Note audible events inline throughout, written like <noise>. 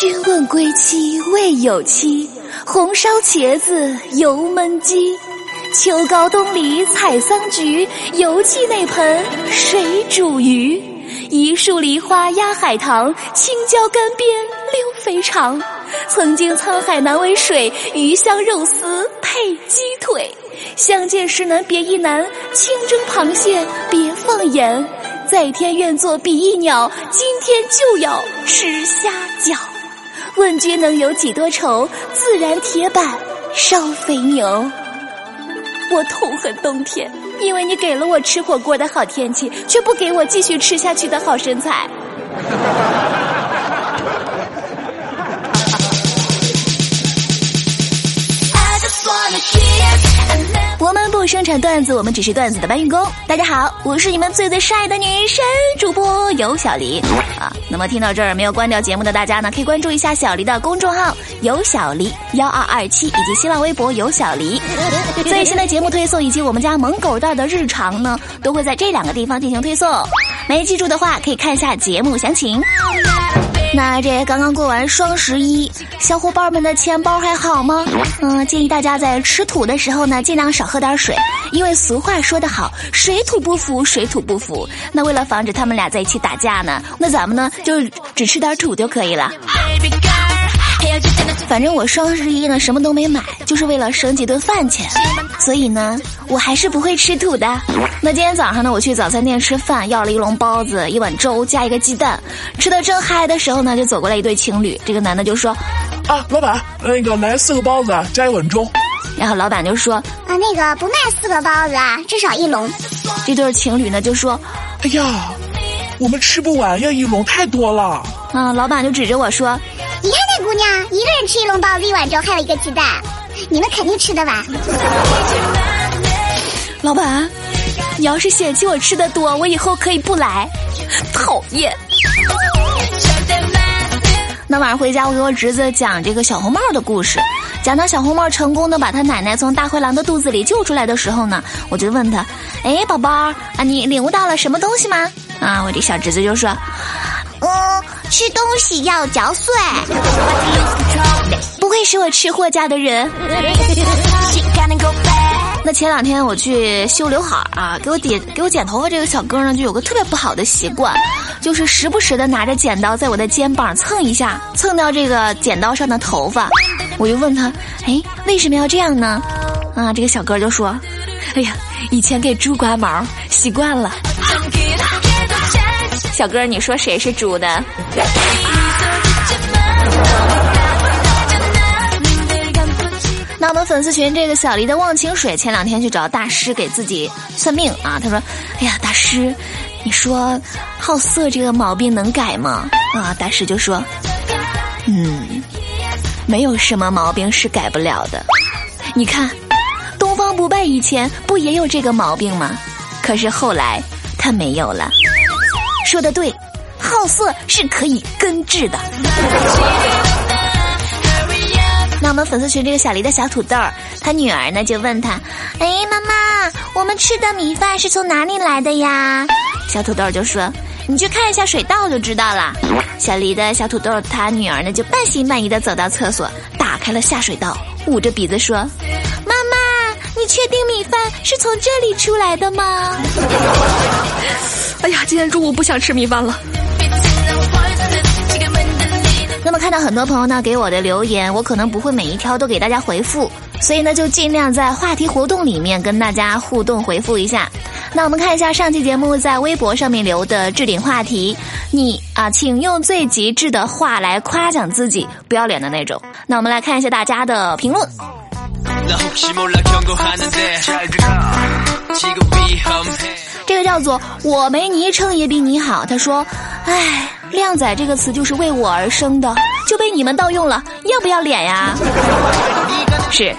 君问归期未有期，红烧茄子油焖鸡。秋高冬离采桑菊，犹记那盆水煮鱼。一树梨花压海棠，青椒干煸溜肥肠。曾经沧海难为水，鱼香肉丝配鸡腿。相见时难别亦难，清蒸螃蟹别放盐。在天愿作比翼鸟，今天就要吃虾饺。问君能有几多愁？自然铁板烧肥牛。我痛恨冬天，因为你给了我吃火锅的好天气，却不给我继续吃下去的好身材。生产段子，我们只是段子的搬运工。大家好，我是你们最最帅的女神主播尤小黎啊。那么听到这儿没有关掉节目的大家呢，可以关注一下小黎的公众号尤小黎幺二二七，以及新浪微博尤小黎。最新的节目推送以及我们家萌狗蛋的日常呢，都会在这两个地方进行推送。没记住的话，可以看一下节目详情。那这刚刚过完双十一，小伙伴们的钱包还好吗？嗯，建议大家在吃土的时候呢，尽量少喝点水，因为俗话说得好，水土不服，水土不服。那为了防止他们俩在一起打架呢，那咱们呢就只吃点土就可以了。反正我双十一呢什么都没买，就是为了省几顿饭钱，所以呢我还是不会吃土的。那今天早上呢我去早餐店吃饭，要了一笼包子、一碗粥加一个鸡蛋，吃的正嗨的时候呢，就走过来一对情侣，这个男的就说：“啊，老板，那个来四个包子加一碗粥。”然后老板就说：“啊，那个不卖四个包子啊，至少一笼。”这对情侣呢就说：“哎呀，我们吃不完呀，一笼太多了。”啊，老板就指着我说。姑娘，一个人吃一笼包子、一碗粥，还有一个鸡蛋，你们肯定吃得完。老板，你要是嫌弃我吃的多，我以后可以不来。讨厌。那晚上回家，我给我侄子讲这个小红帽的故事，讲到小红帽成功的把他奶奶从大灰狼的肚子里救出来的时候呢，我就问他：“哎，宝宝啊，你领悟到了什么东西吗？”啊，我这小侄子就说：“。”吃东西要嚼碎，不愧是我吃货家的人。<laughs> 那前两天我去修刘海啊，给我剪给我剪头发这个小哥呢，就有个特别不好的习惯，就是时不时的拿着剪刀在我的肩膀蹭一下，蹭掉这个剪刀上的头发。我就问他，哎，为什么要这样呢？啊，这个小哥就说，哎呀，以前给猪刮毛习惯了。小哥，你说谁是猪的？那我们粉丝群这个小黎的忘情水前两天去找大师给自己算命啊，他说：“哎呀，大师，你说好色这个毛病能改吗？”啊，大师就说：“嗯，没有什么毛病是改不了的。你看，东方不败以前不也有这个毛病吗？可是后来他没有了。”说的对，好色是可以根治的。那我们粉丝群这个小黎的小土豆，他女儿呢就问他：“哎，妈妈，我们吃的米饭是从哪里来的呀？”小土豆就说：“你去看一下水稻就知道了。”小黎的小土豆他女儿呢就半信半疑的走到厕所，打开了下水道，捂着鼻子说：“，你确定米饭是从这里出来的吗？” <laughs> 哎呀，今天中午不想吃米饭了。那么看到很多朋友呢给我的留言，我可能不会每一条都给大家回复，所以呢就尽量在话题活动里面跟大家互动回复一下。那我们看一下上期节目在微博上面留的置顶话题，你啊，请用最极致的话来夸奖自己，不要脸的那种。那我们来看一下大家的评论。这个叫做“我没昵称也比你好”。他说：“哎，靓仔这个词就是为我而生的，就被你们盗用了，要不要脸呀？” <laughs> 是，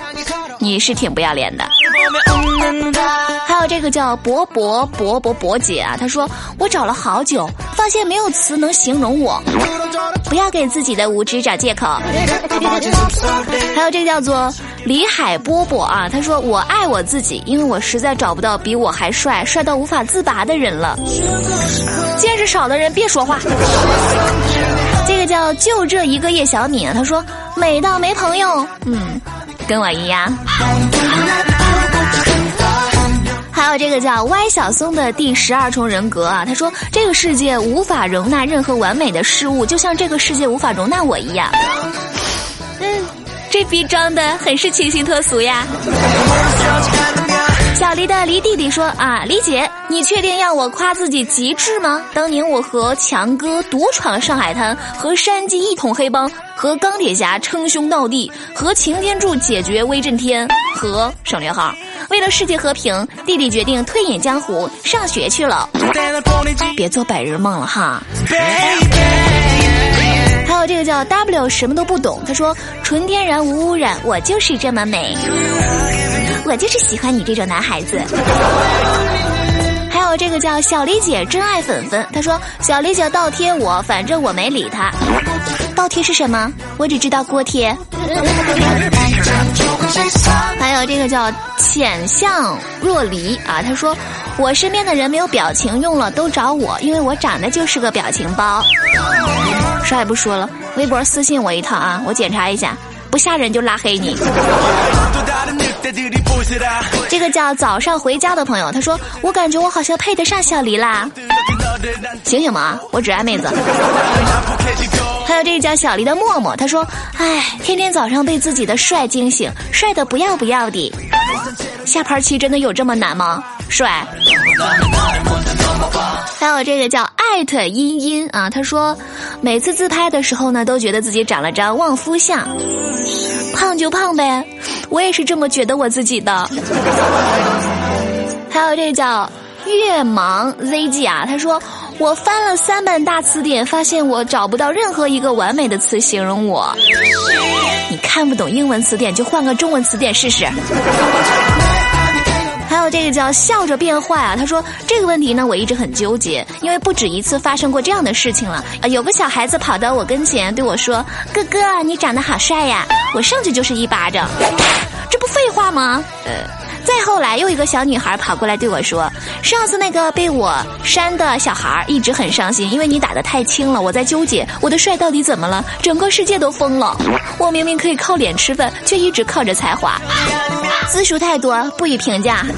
你是挺不要脸的。还有这个叫博博博博博姐啊，她说我找了好久，发现没有词能形容我。不要给自己的无知找借口。<laughs> 还有这个叫做李海波波啊，他说我爱我自己，因为我实在找不到比我还帅、帅到无法自拔的人了。见识少的人别说话。这个叫就这一个叶小敏，他说美到没朋友，嗯，跟我一样。还有这个叫歪小松的第十二重人格啊，他说这个世界无法容纳任何完美的事物，就像这个世界无法容纳我一样。嗯，这逼装的很是清新脱俗呀。小黎的黎弟弟说啊，黎姐，你确定要我夸自己极致吗？当年我和强哥独闯上海滩，和山鸡一统黑帮，和钢铁侠称兄道弟，和擎天柱解决威震天，和省略号。为了世界和平，弟弟决定退隐江湖，上学去了。别做白日梦了哈。还有这个叫 W 什么都不懂，他说纯天然无污染，我就是这么美。我就是喜欢你这种男孩子。<laughs> 还有这个叫小李姐真爱粉粉，他说小李姐倒贴我，反正我没理他。倒贴是什么？我只知道锅贴。还有这个叫浅相若离啊，他说我身边的人没有表情用了都找我，因为我长得就是个表情包。啥也不说了，微博私信我一趟啊，我检查一下，不吓人就拉黑你。这个叫早上回家的朋友，他说我感觉我好像配得上小黎啦。醒醒嘛，我只爱妹子。<laughs> 还有这个叫小黎的默默，他说：“哎，天天早上被自己的帅惊醒，帅的不要不要的。下盘棋真的有这么难吗？帅。”还有这个叫艾特茵茵啊，他说每次自拍的时候呢，都觉得自己长了张旺夫相，胖就胖呗，我也是这么觉得我自己的。<laughs> 还有这叫。月忙 ZG 啊，他说我翻了三本大词典，发现我找不到任何一个完美的词形容我。你看不懂英文词典，就换个中文词典试试。这个叫笑着变坏啊，他说这个问题呢，我一直很纠结，因为不止一次发生过这样的事情了。啊，有个小孩子跑到我跟前对我说：“哥哥，你长得好帅呀！”我上去就是一巴掌，这不废话吗？呃。再后来，又一个小女孩跑过来对我说：“上次那个被我扇的小孩一直很伤心，因为你打的太轻了。我在纠结我的帅到底怎么了，整个世界都疯了。<laughs> 我明明可以靠脸吃饭，却一直靠着才华。字数太多，不予评价。<laughs> ”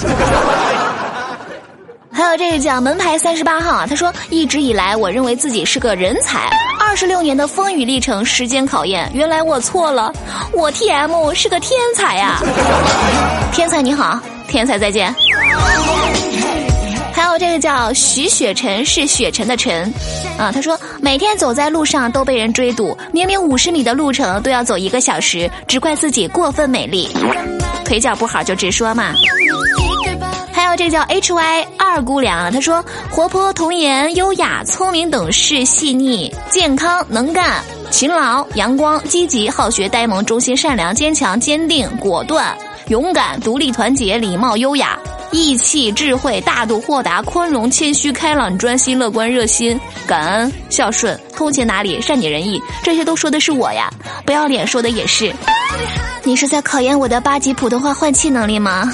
还有这个叫门牌三十八号啊，他说一直以来我认为自己是个人才，二十六年的风雨历程，时间考验，原来我错了，我 T M 是个天才呀！<laughs> 天才你好，天才再见。还有这个叫徐雪晨是雪晨的晨，啊，他说每天走在路上都被人追堵，明明五十米的路程都要走一个小时，只怪自己过分美丽，腿脚不好就直说嘛。这叫 H Y 二姑娘，她说活泼、童颜、优雅、聪明、懂事、细腻、健康、能干、勤劳、阳光、积极、好学、呆萌、忠心、善良、坚强、坚定、果断、勇敢、独立、团结、礼貌、优雅、义气、智慧、大度、豁达、宽容、谦虚、开朗、专心、乐观、热心、感恩、孝顺、通情达理、善解人意，这些都说的是我呀，不要脸说的也是。你是在考验我的八级普通话换气能力吗？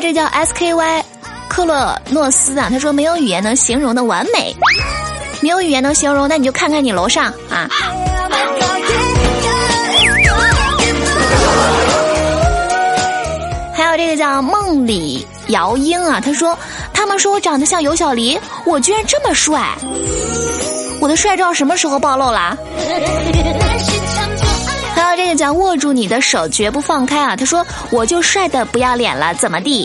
这叫 S K Y，克洛诺斯啊，他说没有语言能形容的完美，没有语言能形容，那你就看看你楼上啊。还有这个叫梦里姚英啊，他说他们说我长得像尤小黎，我居然这么帅，我的帅照什么时候暴露啦？还有这个叫握住你的手绝不放开啊！他说我就帅的不要脸了，怎么地？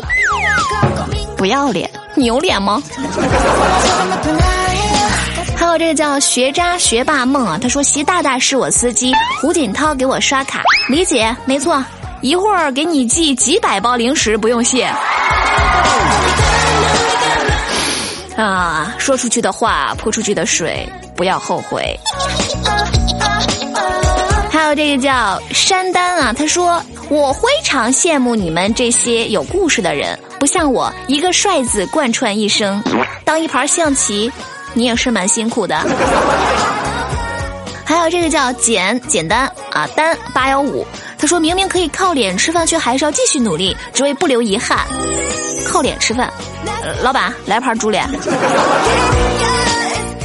不要脸？你有脸吗？还有这个叫学渣学霸梦啊！他说习大大是我司机，胡锦涛给我刷卡，理解没错，一会儿给你寄几百包零食，不用谢。啊，说出去的话，泼出去的水，不要后悔。这个叫山丹啊，他说我非常羡慕你们这些有故事的人，不像我一个帅字贯穿一生，当一盘象棋，你也是蛮辛苦的。<laughs> 还有这个叫简简单啊，单八幺五，他说明明可以靠脸吃饭，却还是要继续努力，只为不留遗憾。靠脸吃饭，老板来盘猪脸。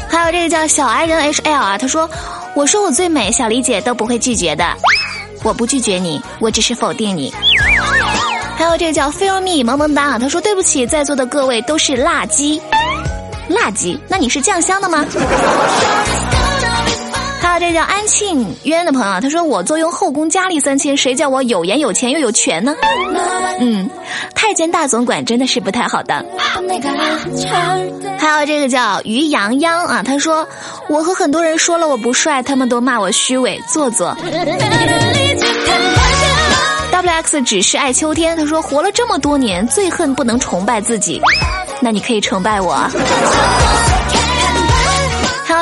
还有这个叫小矮人 H L 啊，他说我说我最美，小李姐都不会拒绝的。我不拒绝你，我只是否定你。还有这个叫 Feel Me 萌萌哒，他说对不起，在座的各位都是辣鸡，辣鸡，那你是酱香的吗？这叫安庆渊的朋友，他说我坐拥后宫佳丽三千，谁叫我有颜有钱又有权呢？嗯，太监大总管真的是不太好当。还有这个叫于洋洋啊，他说我和很多人说了我不帅，他们都骂我虚伪做作。W X 只是爱秋天，他说活了这么多年，最恨不能崇拜自己，那你可以崇拜我。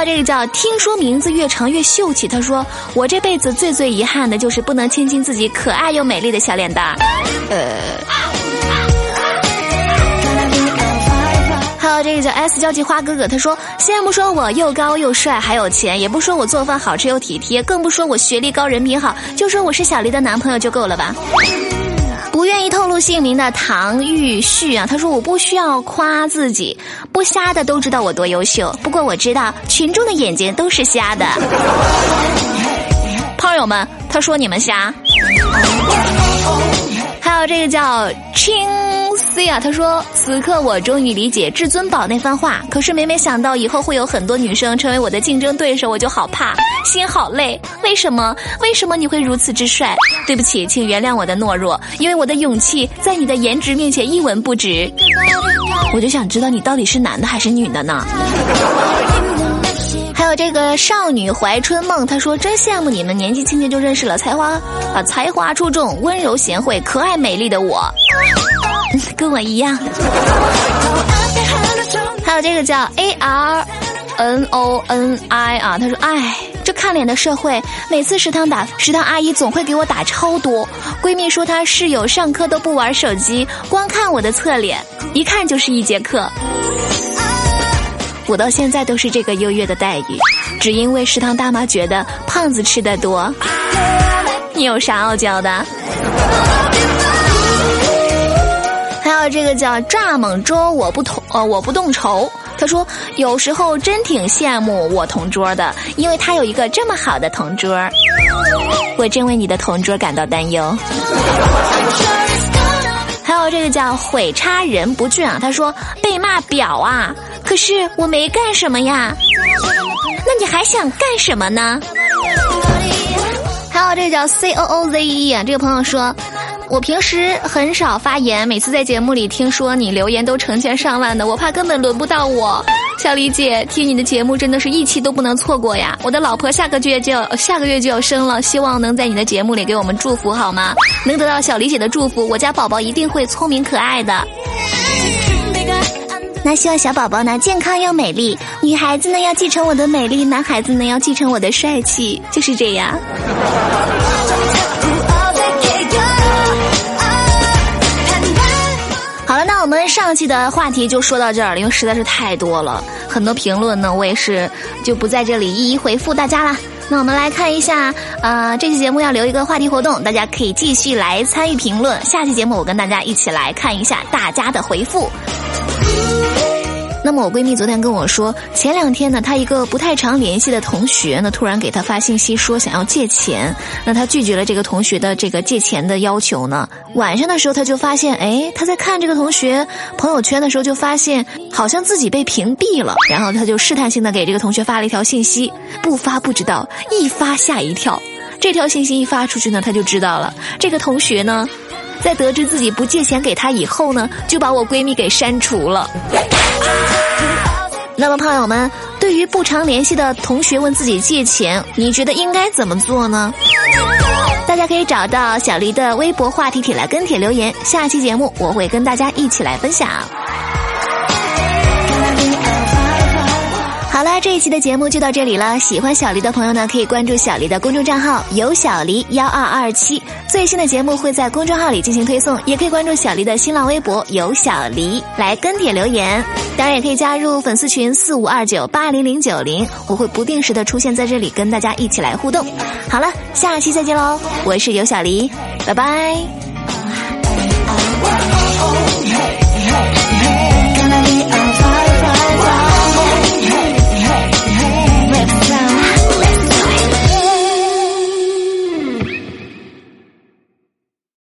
这个叫听说名字越长越秀气，他说我这辈子最最遗憾的就是不能亲亲自己可爱又美丽的小脸蛋儿，呃。还有这个叫 S 交际花哥哥，他说先不说我又高又帅还有钱，也不说我做饭好吃又体贴，更不说我学历高人品好，就说我是小黎的男朋友就够了吧。不愿意透露姓名的唐玉旭啊，他说我不需要夸自己，不瞎的都知道我多优秀。不过我知道群众的眼睛都是瞎的。<laughs> 胖友们，他说你们瞎。还有这个叫青 C 啊，他说此刻我终于理解至尊宝那番话，可是每每想到以后会有很多女生成为我的竞争对手，我就好怕，心好累。为什么？为什么你会如此之帅？对不起，请原谅我的懦弱，因为我的勇气在你的颜值面前一文不值。我就想知道你到底是男的还是女的呢？还有这个少女怀春梦，她说真羡慕你们年纪轻轻就认识了才华啊，才华出众、温柔贤惠、可爱美丽的我，<laughs> 跟我一样。<laughs> 还有这个叫 A R N O N I 啊，他说哎，这看脸的社会，每次食堂打食堂阿姨总会给我打超多。闺蜜说她室友上课都不玩手机，光看我的侧脸，一看就是一节课。我到现在都是这个优越的待遇，只因为食堂大妈觉得胖子吃的多。你有啥傲娇的？<laughs> 还有这个叫蚱蜢粥，我不同呃我不动愁。他说有时候真挺羡慕我同桌的，因为他有一个这么好的同桌。我真为你的同桌感到担忧。还有这个叫毁差人不俊啊，他说被骂婊啊。可是我没干什么呀，那你还想干什么呢？还有这个叫 C O O Z E 啊，这个朋友说，我平时很少发言，每次在节目里听说你留言都成千上万的，我怕根本轮不到我。小李姐，听你的节目真的是一期都不能错过呀！我的老婆下个月就要 <laughs> 下个月就要生了，希望能在你的节目里给我们祝福好吗？能得到小李姐的祝福，我家宝宝一定会聪明可爱的。那希望小宝宝呢健康又美丽，女孩子呢要继承我的美丽，男孩子呢要继承我的帅气，就是这样。好了，那我们上期的话题就说到这儿了，因为实在是太多了，很多评论呢，我也是就不在这里一一回复大家了。那我们来看一下，呃，这期节目要留一个话题活动，大家可以继续来参与评论。下期节目我跟大家一起来看一下大家的回复。那么我闺蜜昨天跟我说，前两天呢，她一个不太常联系的同学呢，突然给她发信息说想要借钱，那她拒绝了这个同学的这个借钱的要求呢。晚上的时候，她就发现，哎，她在看这个同学朋友圈的时候，就发现好像自己被屏蔽了，然后她就试探性的给这个同学发了一条信息，不发不知道，一发吓一跳。这条信息一发出去呢，她就知道了，这个同学呢。在得知自己不借钱给他以后呢，就把我闺蜜给删除了。那么，胖友们，对于不常联系的同学问自己借钱，你觉得应该怎么做呢？大家可以找到小黎的微博话题帖来跟帖留言，下期节目我会跟大家一起来分享。好了，这一期的节目就到这里了。喜欢小黎的朋友呢，可以关注小黎的公众账号“有小黎幺二二七”，最新的节目会在公众号里进行推送。也可以关注小黎的新浪微博“有小黎”来跟帖留言。当然也可以加入粉丝群四五二九八零零九零，我会不定时的出现在这里跟大家一起来互动。好了，下期再见喽，我是尤小黎，拜拜。